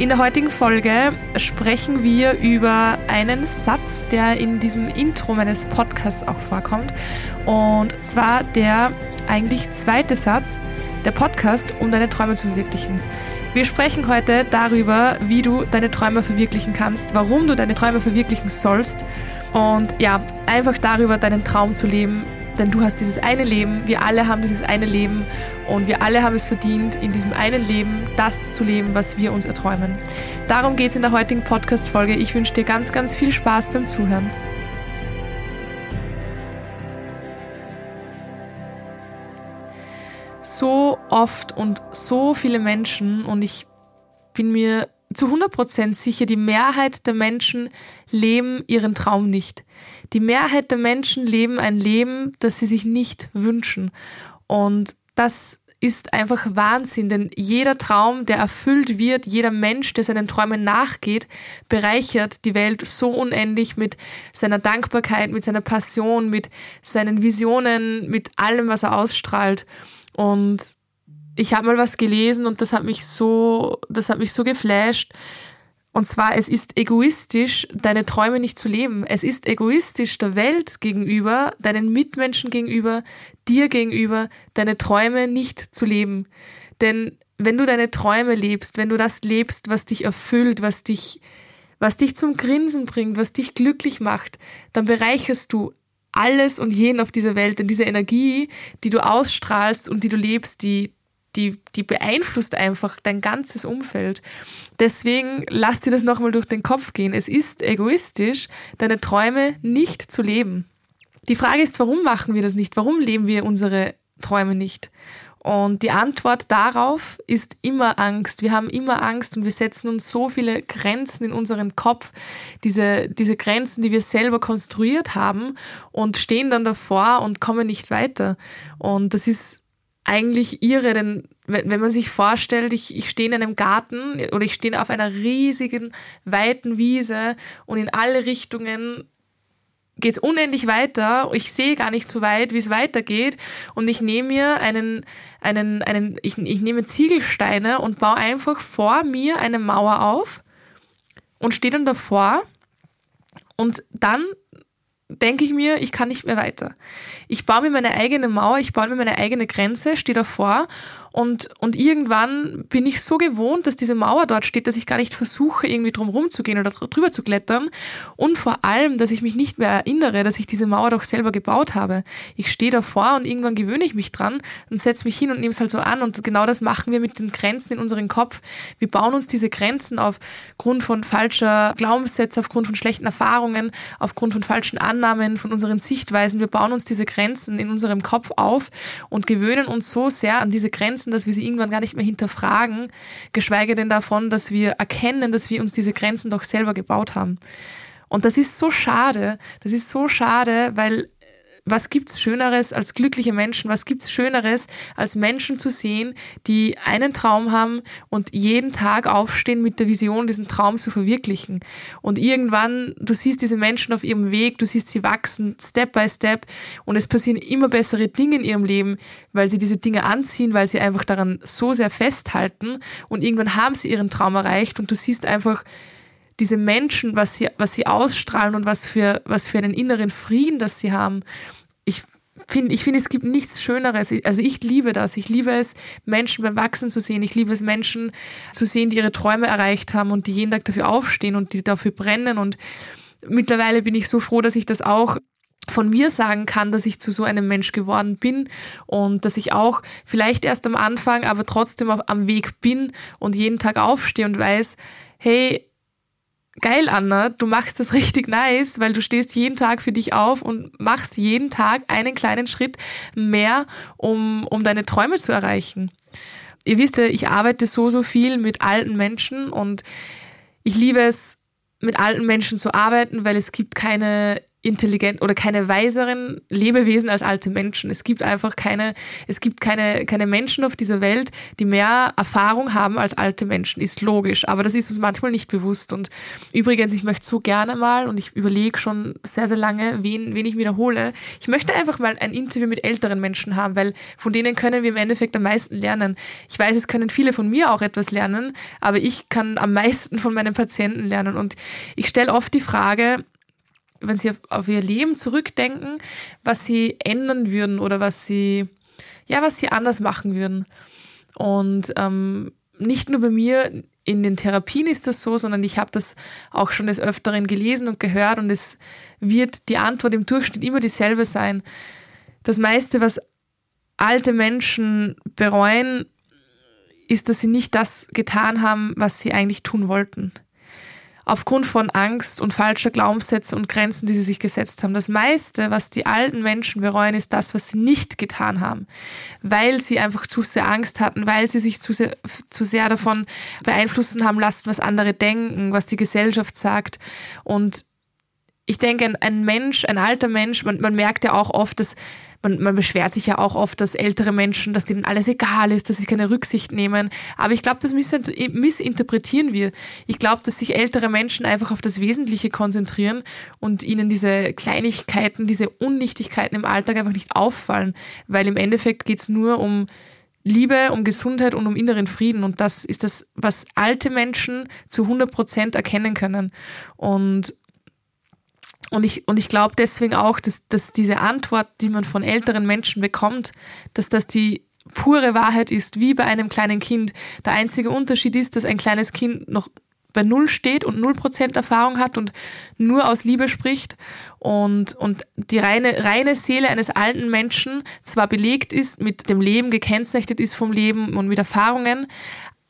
in der heutigen Folge sprechen wir über einen Satz, der in diesem Intro meines Podcasts auch vorkommt. Und zwar der eigentlich zweite Satz, der Podcast, um deine Träume zu verwirklichen. Wir sprechen heute darüber, wie du deine Träume verwirklichen kannst, warum du deine Träume verwirklichen sollst und ja, einfach darüber, deinen Traum zu leben, denn du hast dieses eine Leben, wir alle haben dieses eine Leben und wir alle haben es verdient, in diesem einen Leben das zu leben, was wir uns erträumen. Darum geht es in der heutigen Podcast-Folge. Ich wünsche dir ganz, ganz viel Spaß beim Zuhören. So oft und so viele Menschen und ich bin mir zu 100% sicher, die Mehrheit der Menschen leben ihren Traum nicht. Die Mehrheit der Menschen leben ein Leben, das sie sich nicht wünschen. Und das ist einfach Wahnsinn, denn jeder Traum, der erfüllt wird, jeder Mensch, der seinen Träumen nachgeht, bereichert die Welt so unendlich mit seiner Dankbarkeit, mit seiner Passion, mit seinen Visionen, mit allem, was er ausstrahlt. Und ich habe mal was gelesen und das hat mich so, das hat mich so geflasht. Und zwar, es ist egoistisch, deine Träume nicht zu leben. Es ist egoistisch der Welt gegenüber, deinen Mitmenschen gegenüber, dir gegenüber, deine Träume nicht zu leben. Denn wenn du deine Träume lebst, wenn du das lebst, was dich erfüllt, was dich, was dich zum Grinsen bringt, was dich glücklich macht, dann bereicherst du alles und jeden auf dieser Welt. Denn diese Energie, die du ausstrahlst und die du lebst, die, die, die beeinflusst einfach dein ganzes Umfeld. Deswegen lass dir das nochmal durch den Kopf gehen. Es ist egoistisch, deine Träume nicht zu leben. Die Frage ist, warum machen wir das nicht? Warum leben wir unsere Träume nicht? Und die Antwort darauf ist immer Angst. Wir haben immer Angst und wir setzen uns so viele Grenzen in unseren Kopf, diese, diese Grenzen, die wir selber konstruiert haben und stehen dann davor und kommen nicht weiter. Und das ist eigentlich irre, denn wenn, wenn man sich vorstellt, ich, ich stehe in einem Garten oder ich stehe auf einer riesigen, weiten Wiese und in alle Richtungen geht es unendlich weiter. Ich sehe gar nicht so weit, wie es weitergeht. Und ich nehme mir einen, einen, einen, ich, ich nehme Ziegelsteine und baue einfach vor mir eine Mauer auf und stehe dann davor. Und dann denke ich mir, ich kann nicht mehr weiter. Ich baue mir meine eigene Mauer, ich baue mir meine eigene Grenze, stehe davor und, und irgendwann bin ich so gewohnt, dass diese Mauer dort steht, dass ich gar nicht versuche, irgendwie drum rumzugehen oder drüber zu klettern. Und vor allem, dass ich mich nicht mehr erinnere, dass ich diese Mauer doch selber gebaut habe. Ich stehe davor und irgendwann gewöhne ich mich dran und setze mich hin und nehme es halt so an. Und genau das machen wir mit den Grenzen in unserem Kopf. Wir bauen uns diese Grenzen aufgrund von falscher Glaubenssätze, aufgrund von schlechten Erfahrungen, aufgrund von falschen Annahmen, von unseren Sichtweisen. Wir bauen uns diese Grenzen in unserem Kopf auf und gewöhnen uns so sehr an diese Grenzen, Grenzen, dass wir sie irgendwann gar nicht mehr hinterfragen, geschweige denn davon, dass wir erkennen, dass wir uns diese Grenzen doch selber gebaut haben. Und das ist so schade, das ist so schade, weil was gibt's Schöneres als glückliche Menschen? Was gibt's Schöneres als Menschen zu sehen, die einen Traum haben und jeden Tag aufstehen mit der Vision, diesen Traum zu verwirklichen? Und irgendwann, du siehst diese Menschen auf ihrem Weg, du siehst sie wachsen, Step by Step, und es passieren immer bessere Dinge in ihrem Leben, weil sie diese Dinge anziehen, weil sie einfach daran so sehr festhalten und irgendwann haben sie ihren Traum erreicht und du siehst einfach, diese Menschen, was sie, was sie ausstrahlen und was für, was für einen inneren Frieden, das sie haben finde, ich finde, es gibt nichts Schöneres. Also ich liebe das. Ich liebe es, Menschen beim Wachsen zu sehen. Ich liebe es, Menschen zu sehen, die ihre Träume erreicht haben und die jeden Tag dafür aufstehen und die dafür brennen. Und mittlerweile bin ich so froh, dass ich das auch von mir sagen kann, dass ich zu so einem Mensch geworden bin und dass ich auch vielleicht erst am Anfang, aber trotzdem auf, am Weg bin und jeden Tag aufstehe und weiß, hey, geil, Anna, du machst das richtig nice, weil du stehst jeden Tag für dich auf und machst jeden Tag einen kleinen Schritt mehr, um, um deine Träume zu erreichen. Ihr wisst ja, ich arbeite so, so viel mit alten Menschen und ich liebe es, mit alten Menschen zu arbeiten, weil es gibt keine intelligent oder keine weiseren Lebewesen als alte Menschen. Es gibt einfach keine, es gibt keine, keine Menschen auf dieser Welt, die mehr Erfahrung haben als alte Menschen. Ist logisch. Aber das ist uns manchmal nicht bewusst. Und übrigens, ich möchte so gerne mal, und ich überlege schon sehr, sehr lange, wen, wen ich wiederhole. Ich möchte einfach mal ein Interview mit älteren Menschen haben, weil von denen können wir im Endeffekt am meisten lernen. Ich weiß, es können viele von mir auch etwas lernen, aber ich kann am meisten von meinen Patienten lernen. Und ich stelle oft die Frage, wenn sie auf, auf ihr Leben zurückdenken, was sie ändern würden oder was sie, ja, was sie anders machen würden. Und ähm, nicht nur bei mir in den Therapien ist das so, sondern ich habe das auch schon des Öfteren gelesen und gehört und es wird die Antwort im Durchschnitt immer dieselbe sein. Das meiste, was alte Menschen bereuen, ist, dass sie nicht das getan haben, was sie eigentlich tun wollten aufgrund von Angst und falscher Glaubenssätze und Grenzen, die sie sich gesetzt haben. Das meiste, was die alten Menschen bereuen, ist das, was sie nicht getan haben, weil sie einfach zu sehr Angst hatten, weil sie sich zu sehr, zu sehr davon beeinflussen haben lassen, was andere denken, was die Gesellschaft sagt. Und ich denke, ein, Mensch, ein alter Mensch, man, man merkt ja auch oft, dass man, man beschwert sich ja auch oft, dass ältere Menschen, dass denen alles egal ist, dass sie keine Rücksicht nehmen. Aber ich glaube, das missinterpretieren wir. Ich glaube, dass sich ältere Menschen einfach auf das Wesentliche konzentrieren und ihnen diese Kleinigkeiten, diese Unnichtigkeiten im Alltag einfach nicht auffallen, weil im Endeffekt geht's nur um Liebe, um Gesundheit und um inneren Frieden. Und das ist das, was alte Menschen zu 100 Prozent erkennen können. Und und ich, und ich glaube deswegen auch, dass, dass diese Antwort, die man von älteren Menschen bekommt, dass das die pure Wahrheit ist, wie bei einem kleinen Kind. Der einzige Unterschied ist, dass ein kleines Kind noch bei Null steht und null Prozent Erfahrung hat und nur aus Liebe spricht und, und die reine, reine Seele eines alten Menschen zwar belegt ist, mit dem Leben gekennzeichnet ist vom Leben und mit Erfahrungen,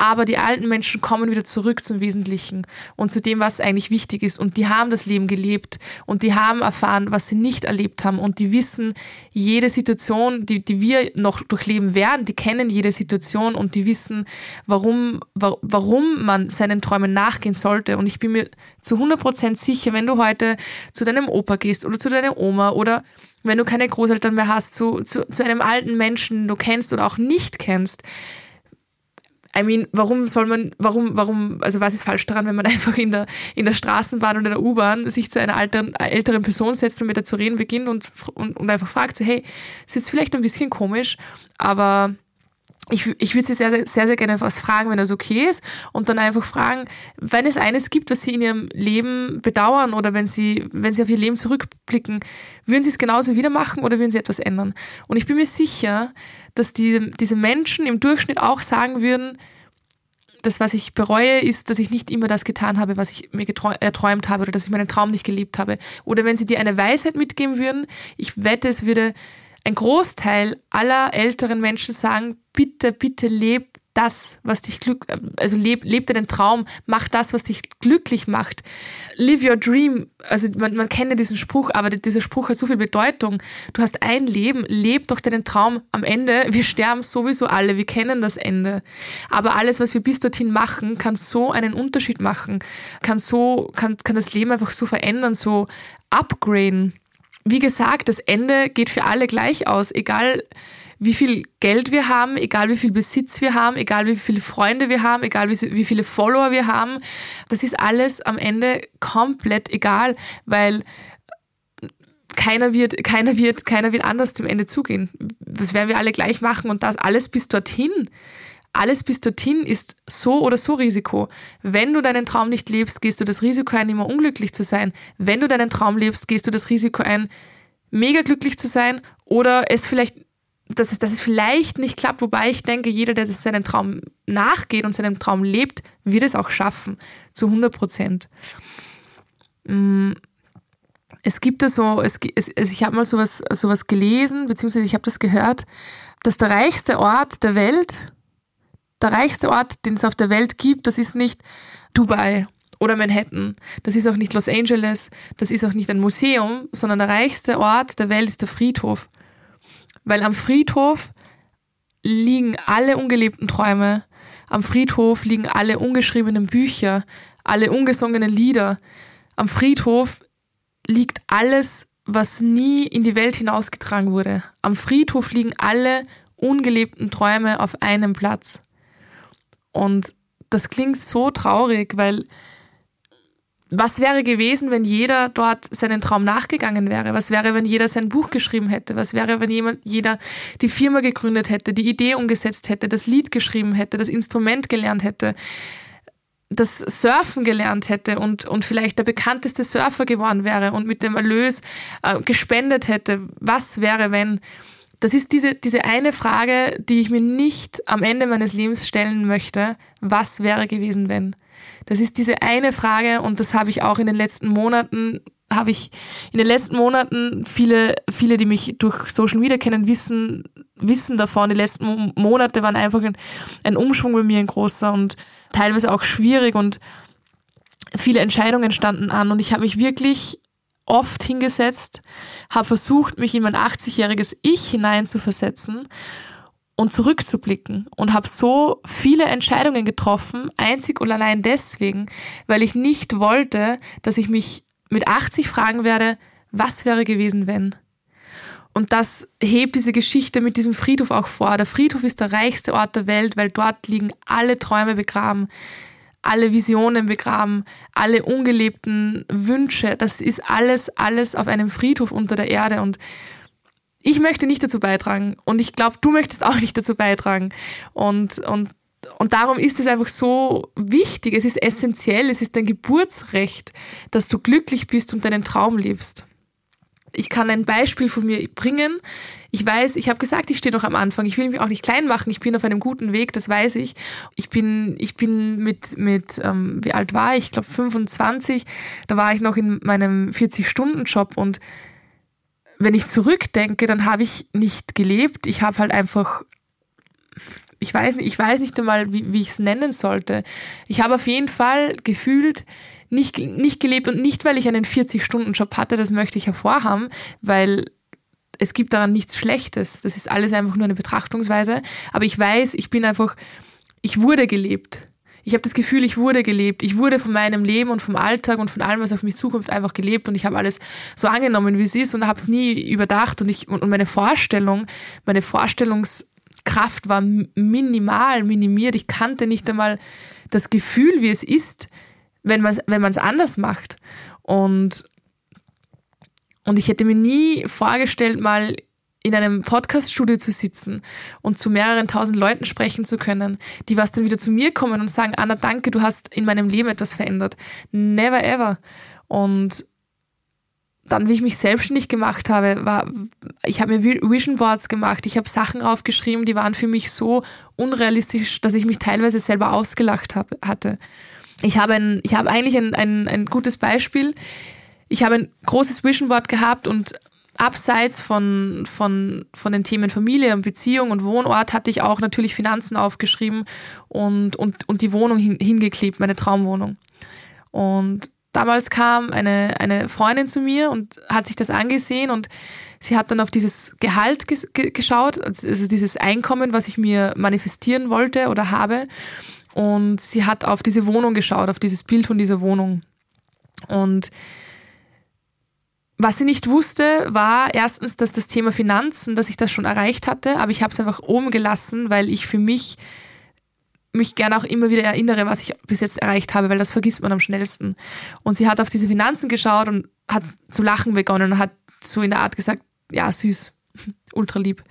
aber die alten Menschen kommen wieder zurück zum Wesentlichen und zu dem, was eigentlich wichtig ist. Und die haben das Leben gelebt und die haben erfahren, was sie nicht erlebt haben und die wissen jede Situation, die, die wir noch durchleben werden, die kennen jede Situation und die wissen, warum, warum man seinen Träumen nachgehen sollte. Und ich bin mir zu 100 Prozent sicher, wenn du heute zu deinem Opa gehst oder zu deiner Oma oder wenn du keine Großeltern mehr hast, zu, zu, zu einem alten Menschen, du kennst oder auch nicht kennst, I mean, warum soll man, warum, warum, also was ist falsch daran, wenn man einfach in der, in der Straßenbahn oder in der U-Bahn sich zu einer älteren, älteren Person setzt und mit der zu reden beginnt und, und, und einfach fragt so, hey, ist jetzt vielleicht ein bisschen komisch, aber ich, ich würde sie sehr, sehr, sehr, sehr gerne was fragen, wenn das okay ist. Und dann einfach fragen, wenn es eines gibt, was sie in ihrem Leben bedauern oder wenn sie, wenn sie auf ihr Leben zurückblicken, würden sie es genauso wieder machen oder würden sie etwas ändern? Und ich bin mir sicher, dass die, diese Menschen im Durchschnitt auch sagen würden, das, was ich bereue, ist, dass ich nicht immer das getan habe, was ich mir erträumt habe oder dass ich meinen Traum nicht gelebt habe. Oder wenn sie dir eine Weisheit mitgeben würden, ich wette, es würde ein Großteil aller älteren Menschen sagen, bitte, bitte leb das, was dich glück, also leb, leb deinen Traum, mach das, was dich glücklich macht. Live your dream. Also man, man kennt ja diesen Spruch, aber dieser Spruch hat so viel Bedeutung. Du hast ein Leben, leb doch deinen Traum. Am Ende, wir sterben sowieso alle, wir kennen das Ende. Aber alles, was wir bis dorthin machen, kann so einen Unterschied machen, kann so, kann, kann das Leben einfach so verändern, so upgraden. Wie gesagt, das Ende geht für alle gleich aus, egal wie viel Geld wir haben, egal wie viel Besitz wir haben, egal wie viele Freunde wir haben, egal wie, viele Follower wir haben. Das ist alles am Ende komplett egal, weil keiner wird, keiner wird, keiner wird anders zum Ende zugehen. Das werden wir alle gleich machen und das alles bis dorthin. Alles bis dorthin ist so oder so Risiko. Wenn du deinen Traum nicht lebst, gehst du das Risiko ein, immer unglücklich zu sein. Wenn du deinen Traum lebst, gehst du das Risiko ein, mega glücklich zu sein oder es vielleicht dass es, dass es vielleicht nicht klappt, wobei ich denke, jeder, der seinen Traum nachgeht und seinen Traum lebt, wird es auch schaffen, zu 100 Prozent. Mm, es gibt da so, es, es, ich habe mal sowas, sowas gelesen, beziehungsweise ich habe das gehört, dass der reichste Ort der Welt, der reichste Ort, den es auf der Welt gibt, das ist nicht Dubai oder Manhattan, das ist auch nicht Los Angeles, das ist auch nicht ein Museum, sondern der reichste Ort der Welt ist der Friedhof. Weil am Friedhof liegen alle ungelebten Träume, am Friedhof liegen alle ungeschriebenen Bücher, alle ungesungenen Lieder. Am Friedhof liegt alles, was nie in die Welt hinausgetragen wurde. Am Friedhof liegen alle ungelebten Träume auf einem Platz. Und das klingt so traurig, weil was wäre gewesen, wenn jeder dort seinen Traum nachgegangen wäre? Was wäre, wenn jeder sein Buch geschrieben hätte? Was wäre, wenn jemand, jeder die Firma gegründet hätte, die Idee umgesetzt hätte, das Lied geschrieben hätte, das Instrument gelernt hätte, das Surfen gelernt hätte und, und vielleicht der bekannteste Surfer geworden wäre und mit dem Erlös äh, gespendet hätte? Was wäre, wenn? Das ist diese, diese eine Frage, die ich mir nicht am Ende meines Lebens stellen möchte. Was wäre gewesen, wenn? Das ist diese eine Frage und das habe ich auch in den letzten Monaten habe ich in den letzten Monaten viele, viele, die mich durch Social Media kennen, wissen, wissen davon. Die letzten Monate waren einfach ein, ein Umschwung bei mir ein großer und teilweise auch schwierig und viele Entscheidungen standen an und ich habe mich wirklich oft hingesetzt, habe versucht, mich in mein 80-jähriges Ich hineinzuversetzen und zurückzublicken und habe so viele Entscheidungen getroffen, einzig und allein deswegen, weil ich nicht wollte, dass ich mich mit 80 fragen werde, was wäre gewesen, wenn? Und das hebt diese Geschichte mit diesem Friedhof auch vor. Der Friedhof ist der reichste Ort der Welt, weil dort liegen alle Träume begraben, alle Visionen begraben, alle ungelebten Wünsche. Das ist alles, alles auf einem Friedhof unter der Erde. Und ich möchte nicht dazu beitragen und ich glaube, du möchtest auch nicht dazu beitragen. Und, und, und darum ist es einfach so wichtig, es ist essentiell, es ist dein Geburtsrecht, dass du glücklich bist und deinen Traum lebst. Ich kann ein Beispiel von mir bringen. Ich weiß, ich habe gesagt, ich stehe noch am Anfang. Ich will mich auch nicht klein machen. Ich bin auf einem guten Weg, das weiß ich. Ich bin, ich bin mit, mit ähm, wie alt war ich? Ich glaube 25. Da war ich noch in meinem 40-Stunden-Job und wenn ich zurückdenke, dann habe ich nicht gelebt. Ich habe halt einfach, ich weiß nicht, ich weiß nicht einmal, wie, wie ich es nennen sollte. Ich habe auf jeden Fall gefühlt nicht, nicht gelebt und nicht, weil ich einen 40-Stunden-Job hatte, das möchte ich hervorhaben, weil es gibt daran nichts Schlechtes. Das ist alles einfach nur eine Betrachtungsweise. Aber ich weiß, ich bin einfach, ich wurde gelebt ich habe das Gefühl, ich wurde gelebt. Ich wurde von meinem Leben und vom Alltag und von allem, was auf mich Zukunft einfach gelebt und ich habe alles so angenommen, wie es ist und habe es nie überdacht und ich und meine Vorstellung, meine Vorstellungskraft war minimal, minimiert. Ich kannte nicht einmal das Gefühl, wie es ist, wenn man wenn man es anders macht und und ich hätte mir nie vorgestellt, mal in einem Podcaststudio zu sitzen und zu mehreren tausend Leuten sprechen zu können, die was dann wieder zu mir kommen und sagen, Anna, danke, du hast in meinem Leben etwas verändert. Never ever. Und dann, wie ich mich selbstständig gemacht habe, war, ich habe mir Vision Boards gemacht, ich habe Sachen draufgeschrieben, die waren für mich so unrealistisch, dass ich mich teilweise selber ausgelacht hab, hatte. Ich habe ein, ich habe eigentlich ein, ein, ein gutes Beispiel. Ich habe ein großes Vision Board gehabt und abseits von, von, von den Themen Familie und Beziehung und Wohnort hatte ich auch natürlich Finanzen aufgeschrieben und, und, und die Wohnung hin, hingeklebt, meine Traumwohnung. Und damals kam eine, eine Freundin zu mir und hat sich das angesehen und sie hat dann auf dieses Gehalt ges geschaut, also dieses Einkommen, was ich mir manifestieren wollte oder habe. Und sie hat auf diese Wohnung geschaut, auf dieses Bild von dieser Wohnung. Und was sie nicht wusste, war erstens, dass das Thema Finanzen, dass ich das schon erreicht hatte, aber ich habe es einfach oben gelassen, weil ich für mich mich gerne auch immer wieder erinnere, was ich bis jetzt erreicht habe, weil das vergisst man am schnellsten. Und sie hat auf diese Finanzen geschaut und hat zu lachen begonnen und hat so in der Art gesagt, ja, süß, ultra lieb,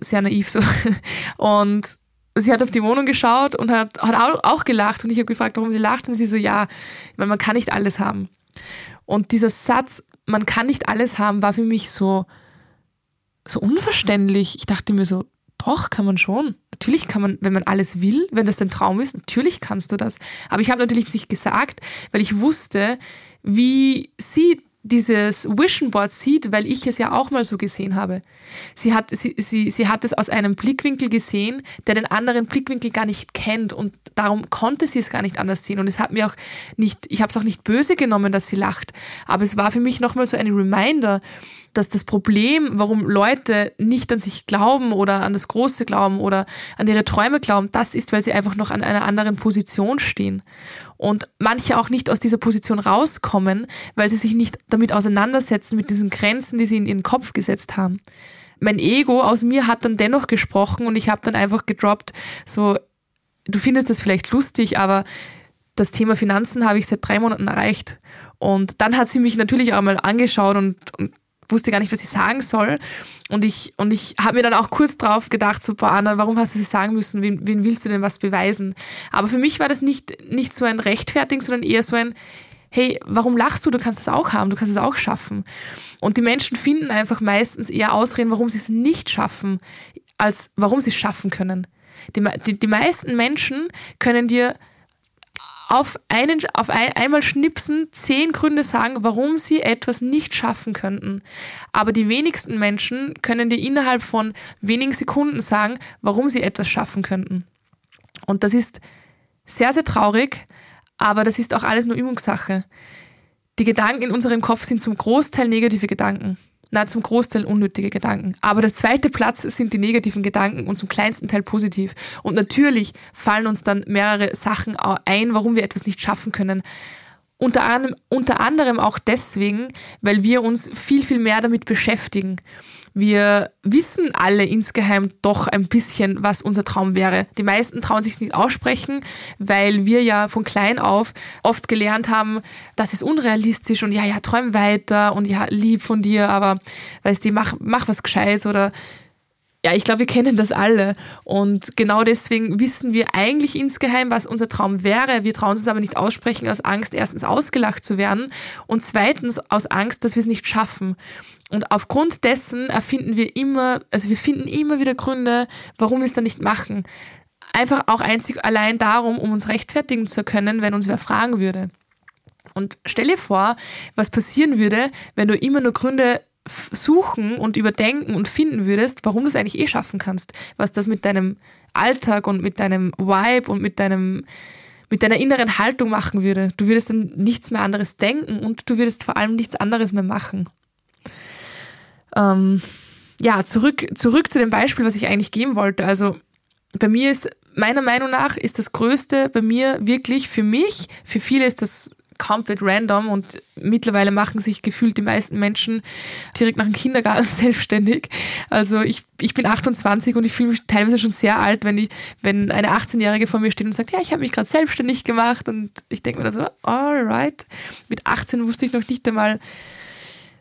sehr naiv so. Und sie hat auf die Wohnung geschaut und hat, hat auch gelacht und ich habe gefragt, warum sie lacht und sie so, ja, weil man kann nicht alles haben. Und dieser Satz man kann nicht alles haben, war für mich so, so unverständlich. Ich dachte mir so, doch, kann man schon. Natürlich kann man, wenn man alles will, wenn das dein Traum ist, natürlich kannst du das. Aber ich habe natürlich nicht gesagt, weil ich wusste, wie sie dieses Vision Board sieht, weil ich es ja auch mal so gesehen habe. Sie hat, sie, sie, sie hat es aus einem Blickwinkel gesehen, der den anderen Blickwinkel gar nicht kennt und darum konnte sie es gar nicht anders sehen und es hat mir auch nicht, ich habe es auch nicht böse genommen, dass sie lacht, aber es war für mich nochmal so ein Reminder, dass das Problem, warum Leute nicht an sich glauben oder an das Große glauben oder an ihre Träume glauben, das ist, weil sie einfach noch an einer anderen Position stehen. Und manche auch nicht aus dieser Position rauskommen, weil sie sich nicht damit auseinandersetzen mit diesen Grenzen, die sie in ihren Kopf gesetzt haben. Mein Ego aus mir hat dann dennoch gesprochen und ich habe dann einfach gedroppt, so, du findest das vielleicht lustig, aber das Thema Finanzen habe ich seit drei Monaten erreicht. Und dann hat sie mich natürlich auch mal angeschaut und, und wusste gar nicht, was ich sagen soll. Und ich, und ich habe mir dann auch kurz drauf gedacht, so, boah, Anna, warum hast du das sagen müssen? Wen, wen willst du denn was beweisen? Aber für mich war das nicht, nicht so ein Rechtfertigen, sondern eher so ein, hey, warum lachst du? Du kannst es auch haben, du kannst es auch schaffen. Und die Menschen finden einfach meistens eher Ausreden, warum sie es nicht schaffen, als warum sie es schaffen können. Die, die, die meisten Menschen können dir auf, einen, auf ein, einmal schnipsen zehn Gründe sagen, warum sie etwas nicht schaffen könnten. Aber die wenigsten Menschen können dir innerhalb von wenigen Sekunden sagen, warum sie etwas schaffen könnten. Und das ist sehr, sehr traurig, aber das ist auch alles nur Übungssache. Die Gedanken in unserem Kopf sind zum Großteil negative Gedanken na, zum Großteil unnötige Gedanken. Aber der zweite Platz sind die negativen Gedanken und zum kleinsten Teil positiv. Und natürlich fallen uns dann mehrere Sachen ein, warum wir etwas nicht schaffen können. Unter anderem, unter anderem auch deswegen, weil wir uns viel, viel mehr damit beschäftigen. Wir wissen alle insgeheim doch ein bisschen, was unser Traum wäre. Die meisten trauen sich es nicht aussprechen, weil wir ja von klein auf oft gelernt haben, das ist unrealistisch und ja, ja, träum weiter und ja, lieb von dir, aber weißt du, mach, mach was Gescheites oder ja, ich glaube, wir kennen das alle. Und genau deswegen wissen wir eigentlich insgeheim, was unser Traum wäre. Wir trauen es aber nicht aussprechen aus Angst, erstens ausgelacht zu werden und zweitens aus Angst, dass wir es nicht schaffen. Und aufgrund dessen erfinden wir immer, also wir finden immer wieder Gründe, warum wir es dann nicht machen. Einfach auch einzig allein darum, um uns rechtfertigen zu können, wenn uns wer fragen würde. Und stell dir vor, was passieren würde, wenn du immer nur Gründe suchen und überdenken und finden würdest, warum du es eigentlich eh schaffen kannst, was das mit deinem Alltag und mit deinem Vibe und mit deinem mit deiner inneren Haltung machen würde. Du würdest dann nichts mehr anderes denken und du würdest vor allem nichts anderes mehr machen. Ähm, ja, zurück, zurück zu dem Beispiel, was ich eigentlich geben wollte. Also bei mir ist, meiner Meinung nach, ist das Größte bei mir wirklich für mich, für viele ist das komplett random und mittlerweile machen sich gefühlt die meisten Menschen direkt nach dem Kindergarten selbstständig. Also ich, ich bin 28 und ich fühle mich teilweise schon sehr alt, wenn ich, wenn eine 18-Jährige vor mir steht und sagt, ja, ich habe mich gerade selbstständig gemacht und ich denke mir dann so, alright. Mit 18 wusste ich noch nicht einmal,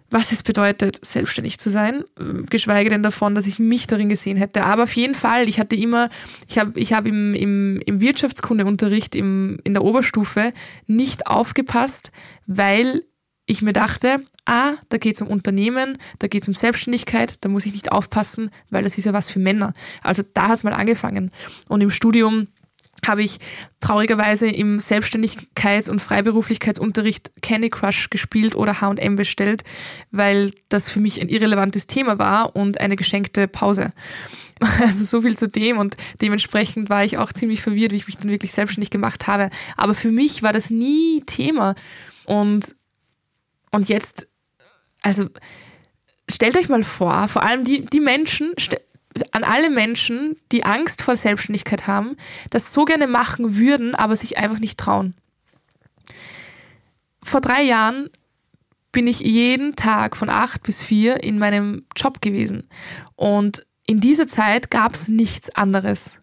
was es bedeutet, selbstständig zu sein, geschweige denn davon, dass ich mich darin gesehen hätte. Aber auf jeden Fall, ich hatte immer, ich habe ich hab im, im, im Wirtschaftskundeunterricht im, in der Oberstufe nicht aufgepasst, weil ich mir dachte, ah, da geht es um Unternehmen, da geht es um Selbstständigkeit, da muss ich nicht aufpassen, weil das ist ja was für Männer. Also da hat es mal angefangen. Und im Studium habe ich traurigerweise im Selbstständigkeits- und Freiberuflichkeitsunterricht Candy Crush gespielt oder H&M bestellt, weil das für mich ein irrelevantes Thema war und eine geschenkte Pause. Also so viel zu dem und dementsprechend war ich auch ziemlich verwirrt, wie ich mich dann wirklich selbstständig gemacht habe. Aber für mich war das nie Thema. Und, und jetzt, also stellt euch mal vor, vor allem die, die Menschen, an alle Menschen, die Angst vor Selbstständigkeit haben, das so gerne machen würden, aber sich einfach nicht trauen. Vor drei Jahren bin ich jeden Tag von acht bis vier in meinem Job gewesen. Und in dieser Zeit gab es nichts anderes.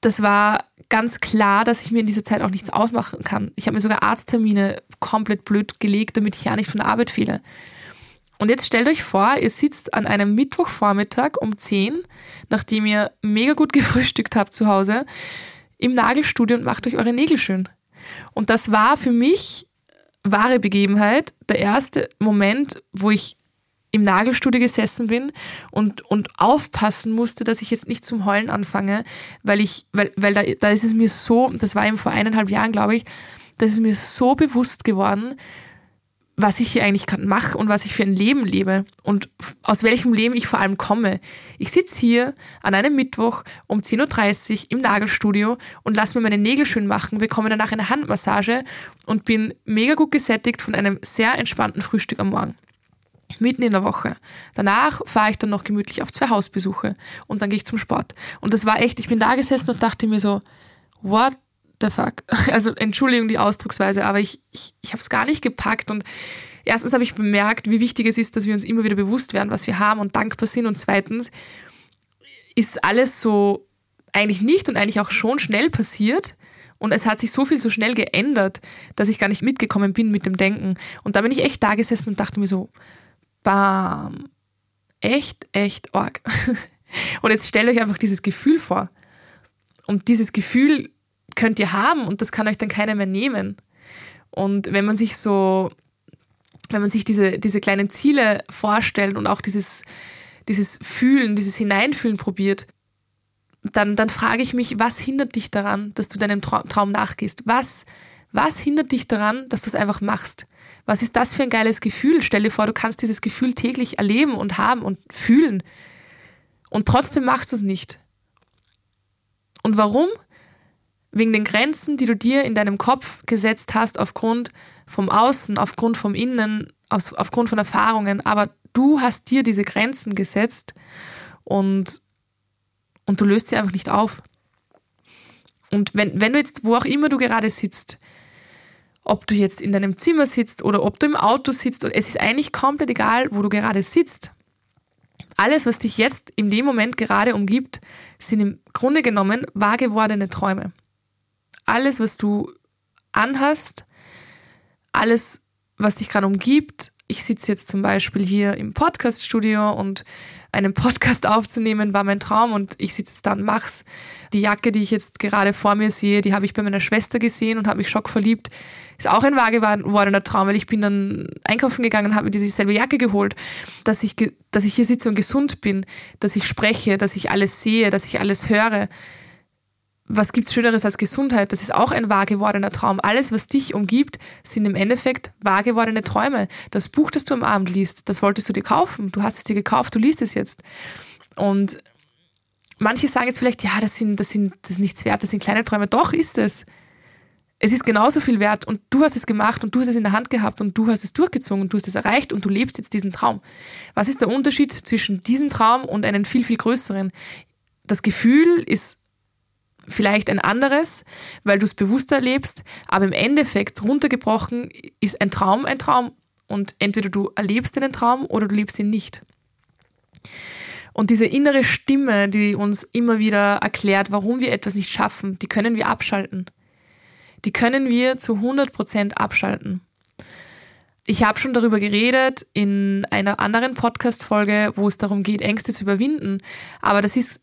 Das war ganz klar, dass ich mir in dieser Zeit auch nichts ausmachen kann. Ich habe mir sogar Arzttermine komplett blöd gelegt, damit ich ja nicht von der Arbeit fehle. Und jetzt stellt euch vor, ihr sitzt an einem Mittwochvormittag um 10, nachdem ihr mega gut gefrühstückt habt zu Hause, im Nagelstudio und macht euch eure Nägel schön. Und das war für mich wahre Begebenheit, der erste Moment, wo ich im Nagelstudio gesessen bin und, und aufpassen musste, dass ich jetzt nicht zum Heulen anfange, weil ich, weil, weil da, da ist es mir so, das war eben vor eineinhalb Jahren, glaube ich, da ist es mir so bewusst geworden, was ich hier eigentlich gerade mache und was ich für ein Leben lebe und aus welchem Leben ich vor allem komme. Ich sitze hier an einem Mittwoch um 10.30 Uhr im Nagelstudio und lasse mir meine Nägel schön machen, bekomme danach eine Handmassage und bin mega gut gesättigt von einem sehr entspannten Frühstück am Morgen. Mitten in der Woche. Danach fahre ich dann noch gemütlich auf zwei Hausbesuche und dann gehe ich zum Sport. Und das war echt, ich bin da gesessen und dachte mir so, what the fuck? Also Entschuldigung die Ausdrucksweise, aber ich, ich, ich habe es gar nicht gepackt und erstens habe ich bemerkt, wie wichtig es ist, dass wir uns immer wieder bewusst werden, was wir haben und dankbar sind und zweitens ist alles so eigentlich nicht und eigentlich auch schon schnell passiert und es hat sich so viel so schnell geändert, dass ich gar nicht mitgekommen bin mit dem Denken und da bin ich echt da gesessen und dachte mir so, bam, echt, echt arg. Und jetzt stellt euch einfach dieses Gefühl vor. Und dieses Gefühl könnt ihr haben und das kann euch dann keiner mehr nehmen. Und wenn man sich so, wenn man sich diese, diese kleinen Ziele vorstellt und auch dieses, dieses Fühlen, dieses Hineinfühlen probiert, dann, dann frage ich mich, was hindert dich daran, dass du deinem Traum nachgehst? Was, was hindert dich daran, dass du es einfach machst? Was ist das für ein geiles Gefühl? Stell dir vor, du kannst dieses Gefühl täglich erleben und haben und fühlen. Und trotzdem machst du es nicht. Und warum? Wegen den Grenzen, die du dir in deinem Kopf gesetzt hast, aufgrund vom Außen, aufgrund vom Innen, aus, aufgrund von Erfahrungen. Aber du hast dir diese Grenzen gesetzt und, und du löst sie einfach nicht auf. Und wenn, wenn du jetzt, wo auch immer du gerade sitzt, ob du jetzt in deinem Zimmer sitzt oder ob du im Auto sitzt, es ist eigentlich komplett egal, wo du gerade sitzt. Alles, was dich jetzt in dem Moment gerade umgibt, sind im Grunde genommen wahr gewordene Träume alles, was du anhast, alles, was dich gerade umgibt. Ich sitze jetzt zum Beispiel hier im Podcaststudio und einen Podcast aufzunehmen war mein Traum und ich sitze jetzt da und mach's. Die Jacke, die ich jetzt gerade vor mir sehe, die habe ich bei meiner Schwester gesehen und habe mich schockverliebt. Ist auch ein wahr gewordener Traum, weil ich bin dann einkaufen gegangen und habe mir dieselbe Jacke geholt, dass ich, dass ich hier sitze und gesund bin, dass ich spreche, dass ich alles sehe, dass ich alles höre was gibt's Schöneres als Gesundheit? Das ist auch ein wahr gewordener Traum. Alles, was dich umgibt, sind im Endeffekt wahr gewordene Träume. Das Buch, das du am Abend liest, das wolltest du dir kaufen. Du hast es dir gekauft, du liest es jetzt. Und manche sagen jetzt vielleicht, ja, das sind, das sind, das ist nichts wert, das sind kleine Träume. Doch ist es. Es ist genauso viel wert und du hast es gemacht und du hast es in der Hand gehabt und du hast es durchgezogen und du hast es erreicht und du lebst jetzt diesen Traum. Was ist der Unterschied zwischen diesem Traum und einem viel, viel größeren? Das Gefühl ist vielleicht ein anderes, weil du es bewusster erlebst, aber im Endeffekt runtergebrochen ist ein Traum ein Traum und entweder du erlebst den Traum oder du lebst ihn nicht. Und diese innere Stimme, die uns immer wieder erklärt, warum wir etwas nicht schaffen, die können wir abschalten. Die können wir zu 100% abschalten. Ich habe schon darüber geredet in einer anderen Podcast-Folge, wo es darum geht, Ängste zu überwinden. Aber das ist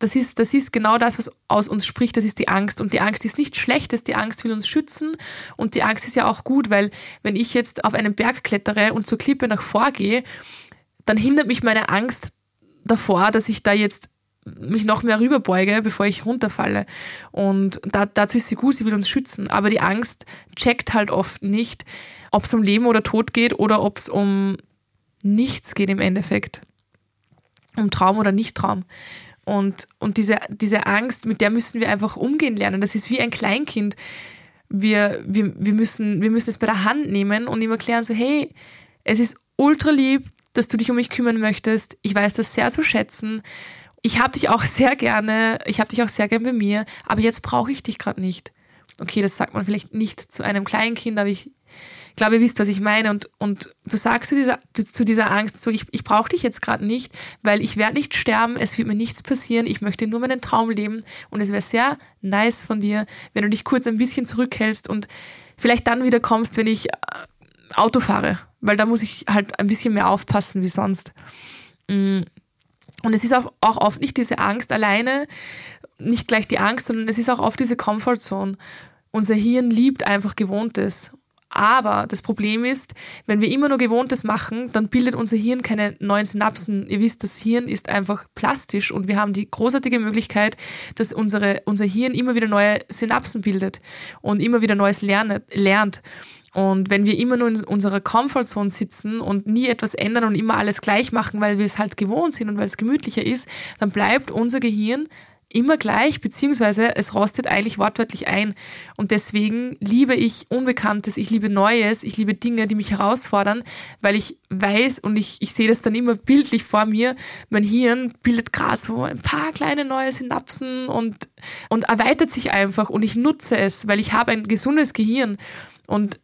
das ist, das ist genau das, was aus uns spricht, das ist die Angst. Und die Angst ist nicht schlechtes, die Angst will uns schützen und die Angst ist ja auch gut, weil wenn ich jetzt auf einen Berg klettere und zur Klippe nach vorgehe, dann hindert mich meine Angst davor, dass ich da jetzt mich noch mehr rüberbeuge, bevor ich runterfalle. Und da, dazu ist sie gut, sie will uns schützen. Aber die Angst checkt halt oft nicht, ob es um Leben oder Tod geht oder ob es um nichts geht im Endeffekt. Um Traum oder Nicht-Traum. Und, und diese, diese Angst, mit der müssen wir einfach umgehen lernen. Das ist wie ein Kleinkind. Wir, wir, wir, müssen, wir müssen es bei der Hand nehmen und ihm erklären, so, hey, es ist ultra lieb, dass du dich um mich kümmern möchtest. Ich weiß das sehr zu schätzen. Ich habe dich auch sehr gerne, ich habe dich auch sehr gern bei mir, aber jetzt brauche ich dich gerade nicht. Okay, das sagt man vielleicht nicht zu einem Kleinkind, aber ich glaube, ihr wisst, was ich meine. Und, und du sagst zu dieser, zu dieser Angst so, ich, ich brauche dich jetzt gerade nicht, weil ich werde nicht sterben, es wird mir nichts passieren, ich möchte nur meinen Traum leben. Und es wäre sehr nice von dir, wenn du dich kurz ein bisschen zurückhältst und vielleicht dann wieder kommst, wenn ich äh, Auto fahre, weil da muss ich halt ein bisschen mehr aufpassen wie sonst. Mm. Und es ist auch, auch oft nicht diese Angst alleine, nicht gleich die Angst, sondern es ist auch oft diese Comfortzone. Unser Hirn liebt einfach Gewohntes. Aber das Problem ist, wenn wir immer nur Gewohntes machen, dann bildet unser Hirn keine neuen Synapsen. Ihr wisst, das Hirn ist einfach plastisch und wir haben die großartige Möglichkeit, dass unsere, unser Hirn immer wieder neue Synapsen bildet und immer wieder Neues lernet, lernt. Und wenn wir immer nur in unserer Comfortzone sitzen und nie etwas ändern und immer alles gleich machen, weil wir es halt gewohnt sind und weil es gemütlicher ist, dann bleibt unser Gehirn immer gleich, beziehungsweise es rostet eigentlich wortwörtlich ein. Und deswegen liebe ich Unbekanntes, ich liebe Neues, ich liebe Dinge, die mich herausfordern, weil ich weiß und ich, ich sehe das dann immer bildlich vor mir. Mein Hirn bildet gerade so ein paar kleine neue Synapsen und, und erweitert sich einfach und ich nutze es, weil ich habe ein gesundes Gehirn. Und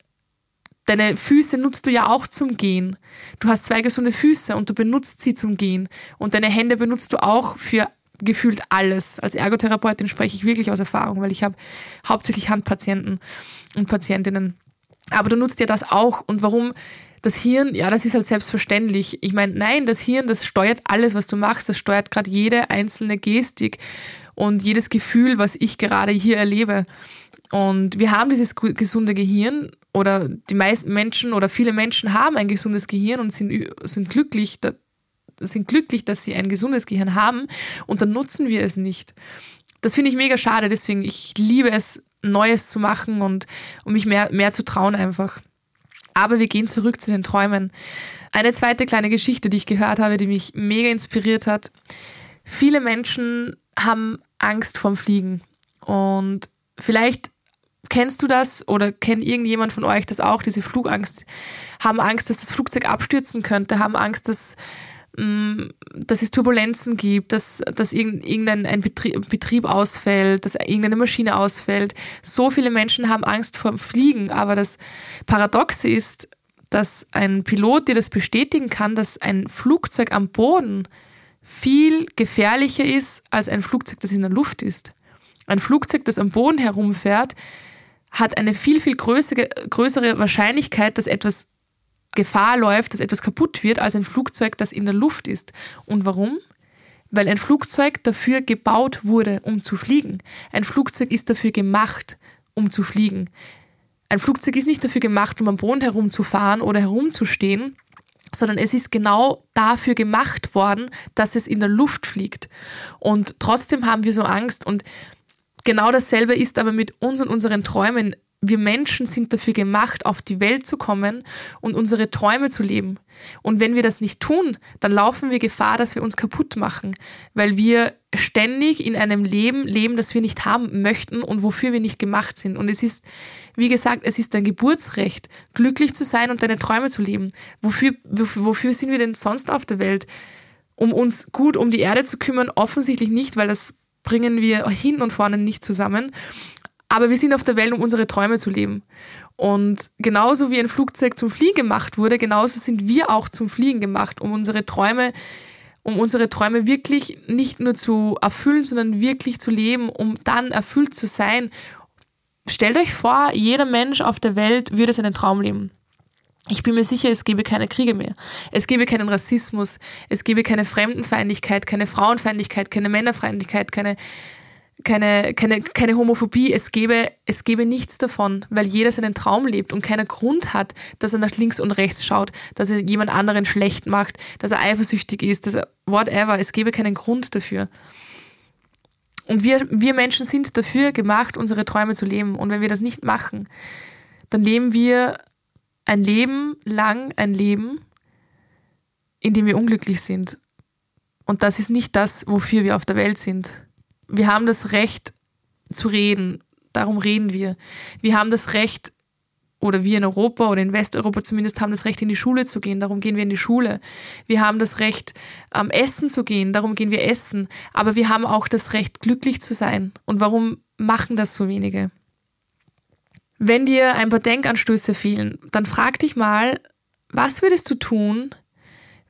Deine Füße nutzt du ja auch zum Gehen. Du hast zwei gesunde Füße und du benutzt sie zum Gehen. Und deine Hände benutzt du auch für gefühlt alles. Als Ergotherapeutin spreche ich wirklich aus Erfahrung, weil ich habe hauptsächlich Handpatienten und Patientinnen. Aber du nutzt ja das auch. Und warum das Hirn, ja, das ist halt selbstverständlich. Ich meine, nein, das Hirn, das steuert alles, was du machst. Das steuert gerade jede einzelne Gestik und jedes Gefühl, was ich gerade hier erlebe. Und wir haben dieses gesunde Gehirn oder die meisten Menschen oder viele Menschen haben ein gesundes Gehirn und sind, sind glücklich, sind glücklich, dass sie ein gesundes Gehirn haben und dann nutzen wir es nicht. Das finde ich mega schade, deswegen ich liebe es, Neues zu machen und um mich mehr, mehr zu trauen einfach. Aber wir gehen zurück zu den Träumen. Eine zweite kleine Geschichte, die ich gehört habe, die mich mega inspiriert hat. Viele Menschen haben Angst vorm Fliegen und vielleicht kennst du das oder kennt irgendjemand von euch das auch, diese Flugangst, haben Angst, dass das Flugzeug abstürzen könnte, haben Angst, dass dass es Turbulenzen gibt, dass, dass irgendein ein Betrieb, Betrieb ausfällt, dass irgendeine Maschine ausfällt. So viele Menschen haben Angst vor dem Fliegen, aber das Paradoxe ist, dass ein Pilot dir das bestätigen kann, dass ein Flugzeug am Boden viel gefährlicher ist als ein Flugzeug, das in der Luft ist. Ein Flugzeug, das am Boden herumfährt, hat eine viel, viel größere, größere Wahrscheinlichkeit, dass etwas Gefahr läuft, dass etwas kaputt wird, als ein Flugzeug, das in der Luft ist. Und warum? Weil ein Flugzeug dafür gebaut wurde, um zu fliegen. Ein Flugzeug ist dafür gemacht, um zu fliegen. Ein Flugzeug ist nicht dafür gemacht, um am Boden herumzufahren oder herumzustehen, sondern es ist genau dafür gemacht worden, dass es in der Luft fliegt. Und trotzdem haben wir so Angst und genau dasselbe ist aber mit uns und unseren Träumen wir Menschen sind dafür gemacht, auf die Welt zu kommen und unsere Träume zu leben. Und wenn wir das nicht tun, dann laufen wir Gefahr, dass wir uns kaputt machen, weil wir ständig in einem Leben leben, das wir nicht haben möchten und wofür wir nicht gemacht sind. Und es ist, wie gesagt, es ist dein Geburtsrecht, glücklich zu sein und deine Träume zu leben. Wofür, wofür sind wir denn sonst auf der Welt? Um uns gut um die Erde zu kümmern? Offensichtlich nicht, weil das bringen wir hin und vorne nicht zusammen. Aber wir sind auf der Welt, um unsere Träume zu leben. Und genauso wie ein Flugzeug zum Fliegen gemacht wurde, genauso sind wir auch zum Fliegen gemacht, um unsere Träume, um unsere Träume wirklich nicht nur zu erfüllen, sondern wirklich zu leben, um dann erfüllt zu sein. Stellt euch vor, jeder Mensch auf der Welt würde seinen Traum leben. Ich bin mir sicher, es gäbe keine Kriege mehr. Es gäbe keinen Rassismus, es gäbe keine Fremdenfeindlichkeit, keine Frauenfeindlichkeit, keine Männerfeindlichkeit, keine keine, keine, keine Homophobie, es gäbe, es gäbe nichts davon, weil jeder seinen Traum lebt und keiner Grund hat, dass er nach links und rechts schaut, dass er jemand anderen schlecht macht, dass er eifersüchtig ist, dass er whatever, es gäbe keinen Grund dafür. Und wir, wir Menschen sind dafür gemacht, unsere Träume zu leben. Und wenn wir das nicht machen, dann leben wir ein Leben lang, ein Leben, in dem wir unglücklich sind. Und das ist nicht das, wofür wir auf der Welt sind wir haben das Recht zu reden. Darum reden wir. Wir haben das Recht, oder wir in Europa oder in Westeuropa zumindest haben das Recht, in die Schule zu gehen. Darum gehen wir in die Schule. Wir haben das Recht, am Essen zu gehen. Darum gehen wir essen. Aber wir haben auch das Recht, glücklich zu sein. Und warum machen das so wenige? Wenn dir ein paar Denkanstöße fehlen, dann frag dich mal, was würdest du tun,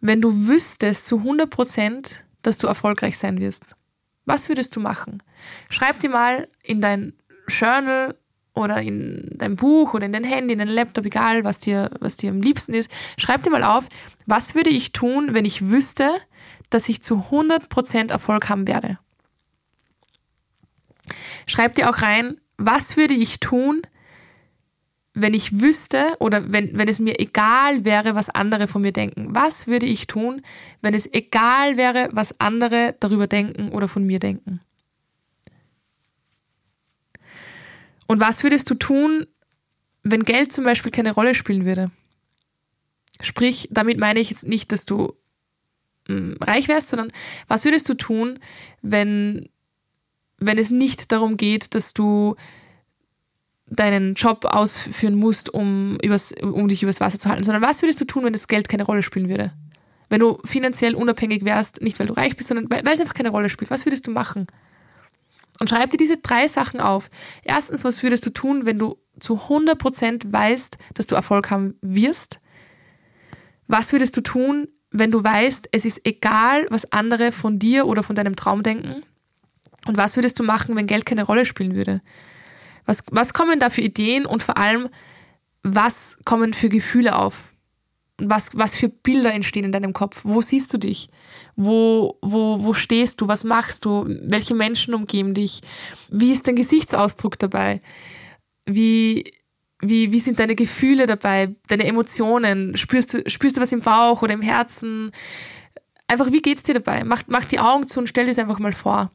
wenn du wüsstest zu 100 Prozent, dass du erfolgreich sein wirst? Was würdest du machen? Schreib dir mal in dein Journal oder in dein Buch oder in dein Handy, in dein Laptop, egal was dir, was dir am liebsten ist. Schreib dir mal auf, was würde ich tun, wenn ich wüsste, dass ich zu 100% Erfolg haben werde? Schreib dir auch rein, was würde ich tun, wenn ich wüsste oder wenn, wenn es mir egal wäre, was andere von mir denken, was würde ich tun, wenn es egal wäre, was andere darüber denken oder von mir denken? Und was würdest du tun, wenn Geld zum Beispiel keine Rolle spielen würde? Sprich, damit meine ich jetzt nicht, dass du hm, reich wärst, sondern was würdest du tun, wenn wenn es nicht darum geht, dass du deinen Job ausführen musst, um, übers, um dich übers Wasser zu halten, sondern was würdest du tun, wenn das Geld keine Rolle spielen würde? Wenn du finanziell unabhängig wärst, nicht weil du reich bist, sondern weil, weil es einfach keine Rolle spielt. Was würdest du machen? Und schreib dir diese drei Sachen auf. Erstens, was würdest du tun, wenn du zu 100% weißt, dass du Erfolg haben wirst? Was würdest du tun, wenn du weißt, es ist egal, was andere von dir oder von deinem Traum denken? Und was würdest du machen, wenn Geld keine Rolle spielen würde? Was, was kommen da für Ideen und vor allem, was kommen für Gefühle auf? Was, was für Bilder entstehen in deinem Kopf? Wo siehst du dich? Wo, wo, wo stehst du? Was machst du? Welche Menschen umgeben dich? Wie ist dein Gesichtsausdruck dabei? Wie, wie, wie sind deine Gefühle dabei? Deine Emotionen? Spürst du, spürst du was im Bauch oder im Herzen? Einfach, wie geht's dir dabei? Mach, mach die Augen zu und stell dir es einfach mal vor.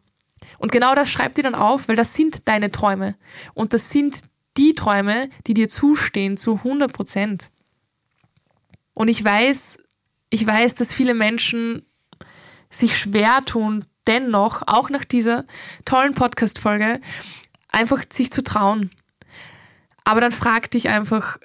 Und genau das schreib dir dann auf, weil das sind deine Träume. Und das sind die Träume, die dir zustehen zu 100 Prozent. Und ich weiß, ich weiß, dass viele Menschen sich schwer tun, dennoch, auch nach dieser tollen Podcast-Folge, einfach sich zu trauen. Aber dann frag dich einfach,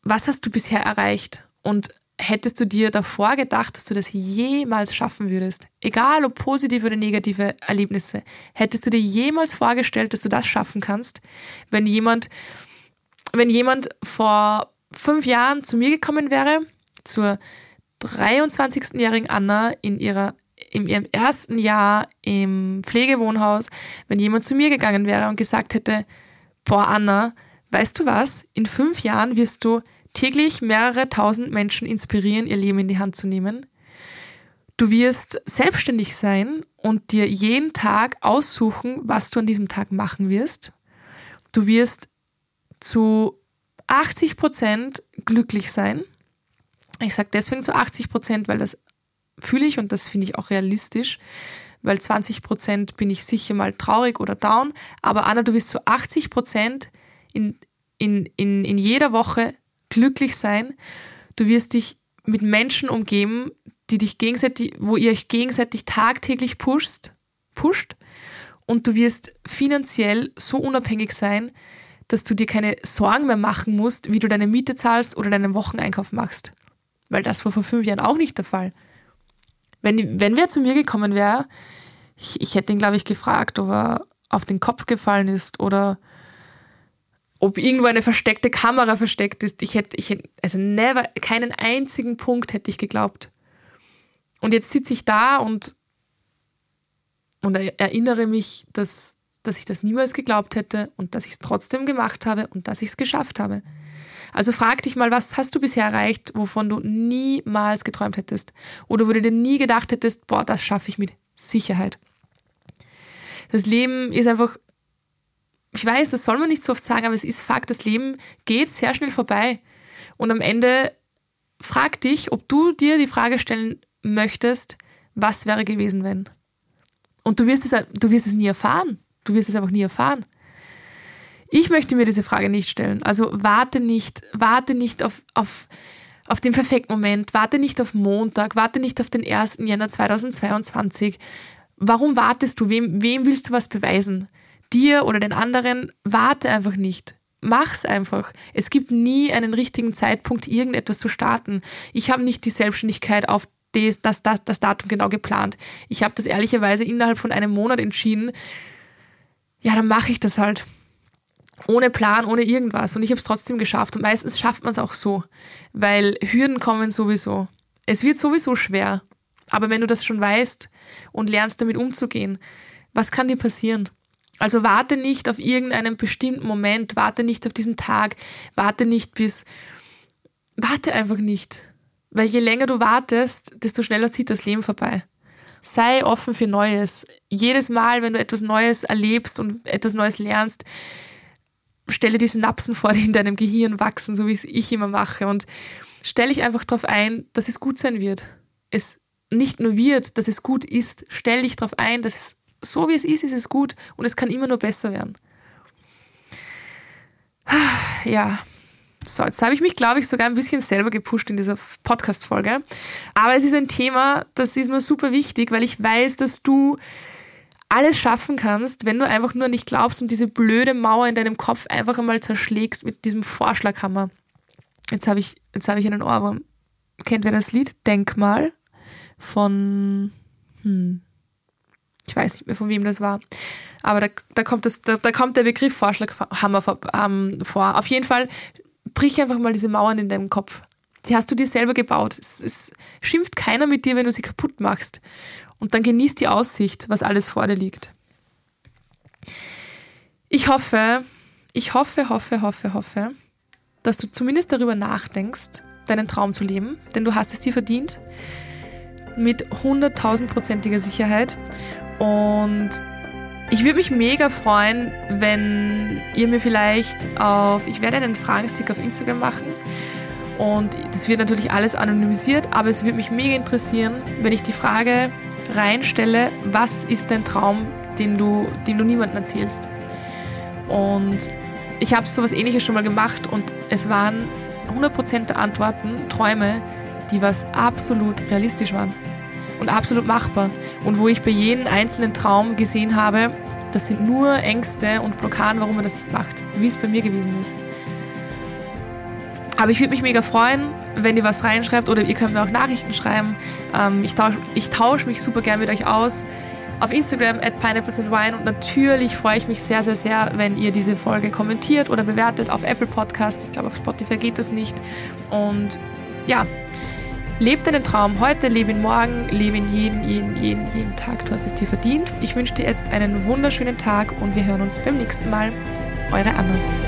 was hast du bisher erreicht? Und hättest du dir davor gedacht, dass du das jemals schaffen würdest? Egal ob positive oder negative Erlebnisse. Hättest du dir jemals vorgestellt, dass du das schaffen kannst? Wenn jemand, wenn jemand vor fünf Jahren zu mir gekommen wäre, zur 23-jährigen Anna in ihrer in ihrem ersten Jahr im Pflegewohnhaus, wenn jemand zu mir gegangen wäre und gesagt hätte, boah Anna, weißt du was, in fünf Jahren wirst du täglich mehrere tausend Menschen inspirieren, ihr Leben in die Hand zu nehmen. Du wirst selbstständig sein und dir jeden Tag aussuchen, was du an diesem Tag machen wirst. Du wirst zu 80 Prozent glücklich sein. Ich sage deswegen zu 80 Prozent, weil das fühle ich und das finde ich auch realistisch, weil 20 Prozent bin ich sicher mal traurig oder down. Aber Anna, du wirst zu 80 Prozent in, in, in, in jeder Woche glücklich sein. Du wirst dich mit Menschen umgeben, die dich gegenseitig, wo ihr euch gegenseitig tagtäglich pusht, pusht und du wirst finanziell so unabhängig sein, dass du dir keine Sorgen mehr machen musst, wie du deine Miete zahlst oder deinen Wocheneinkauf machst. Weil das war vor fünf Jahren auch nicht der Fall. Wenn, wenn wer zu mir gekommen wäre, ich, ich hätte ihn, glaube ich, gefragt, ob er auf den Kopf gefallen ist oder ob irgendwo eine versteckte Kamera versteckt ist. Ich hätte, ich hätte, also never, keinen einzigen Punkt hätte ich geglaubt. Und jetzt sitze ich da und, und erinnere mich, dass, dass ich das niemals geglaubt hätte und dass ich es trotzdem gemacht habe und dass ich es geschafft habe. Also frag dich mal, was hast du bisher erreicht, wovon du niemals geträumt hättest? Oder wo du dir nie gedacht hättest, boah, das schaffe ich mit Sicherheit. Das Leben ist einfach ich weiß, das soll man nicht so oft sagen, aber es ist Fakt, das Leben geht sehr schnell vorbei. Und am Ende frag dich, ob du dir die Frage stellen möchtest, was wäre gewesen, wenn? Und du wirst es, du wirst es nie erfahren. Du wirst es einfach nie erfahren. Ich möchte mir diese Frage nicht stellen. Also warte nicht, warte nicht auf, auf, auf den perfekten Moment, warte nicht auf Montag, warte nicht auf den 1. Jänner 2022. Warum wartest du? Wem, wem willst du was beweisen? Dir oder den anderen, warte einfach nicht. Mach's einfach. Es gibt nie einen richtigen Zeitpunkt, irgendetwas zu starten. Ich habe nicht die Selbstständigkeit auf das, das, das, das Datum genau geplant. Ich habe das ehrlicherweise innerhalb von einem Monat entschieden. Ja, dann mache ich das halt. Ohne Plan, ohne irgendwas. Und ich habe es trotzdem geschafft. Und meistens schafft man es auch so, weil Hürden kommen sowieso. Es wird sowieso schwer. Aber wenn du das schon weißt und lernst damit umzugehen, was kann dir passieren? Also warte nicht auf irgendeinen bestimmten Moment, warte nicht auf diesen Tag, warte nicht bis, warte einfach nicht. Weil je länger du wartest, desto schneller zieht das Leben vorbei. Sei offen für Neues. Jedes Mal, wenn du etwas Neues erlebst und etwas Neues lernst, stelle die Synapsen vor, die in deinem Gehirn wachsen, so wie es ich immer mache. Und stelle dich einfach darauf ein, dass es gut sein wird. Es nicht nur wird, dass es gut ist, stell dich darauf ein, dass es so wie es ist, ist es gut und es kann immer nur besser werden. Ja, so, jetzt habe ich mich, glaube ich, sogar ein bisschen selber gepusht in dieser Podcast-Folge. Aber es ist ein Thema, das ist mir super wichtig, weil ich weiß, dass du alles schaffen kannst, wenn du einfach nur nicht glaubst und diese blöde Mauer in deinem Kopf einfach einmal zerschlägst mit diesem Vorschlaghammer. Jetzt habe ich, jetzt habe ich einen Ohrwurm. Kennt wer das Lied? Denkmal von, hm, ich weiß nicht mehr von wem das war. Aber da, da kommt das, da, da kommt der Begriff Vorschlaghammer vor, ähm, vor. Auf jeden Fall brich einfach mal diese Mauern in deinem Kopf. Die hast du dir selber gebaut. Es, es schimpft keiner mit dir, wenn du sie kaputt machst. Und dann genießt die Aussicht, was alles vor dir liegt. Ich hoffe, ich hoffe, hoffe, hoffe, hoffe, dass du zumindest darüber nachdenkst, deinen Traum zu leben, denn du hast es dir verdient. Mit hunderttausendprozentiger Sicherheit. Und ich würde mich mega freuen, wenn ihr mir vielleicht auf, ich werde einen Fragenstick auf Instagram machen und das wird natürlich alles anonymisiert, aber es würde mich mega interessieren, wenn ich die Frage reinstelle, was ist dein Traum, den du, den du niemandem erzählst? Und ich habe sowas ähnliches schon mal gemacht und es waren 100% der Antworten Träume, die was absolut realistisch waren und absolut machbar. Und wo ich bei jedem einzelnen Traum gesehen habe, das sind nur Ängste und Blockaden, warum man das nicht macht, wie es bei mir gewesen ist. Aber ich würde mich mega freuen, wenn ihr was reinschreibt oder ihr könnt mir auch Nachrichten schreiben. Ähm, ich tausche ich tausch mich super gern mit euch aus auf Instagram at Pineapples and Wine und natürlich freue ich mich sehr, sehr, sehr, wenn ihr diese Folge kommentiert oder bewertet auf Apple Podcasts. Ich glaube, auf Spotify geht das nicht. Und ja, Leb deinen Traum heute, lebe ihn morgen, lebe ihn jeden, jeden, jeden, jeden Tag. Du hast es dir verdient. Ich wünsche dir jetzt einen wunderschönen Tag und wir hören uns beim nächsten Mal. Eure Anna.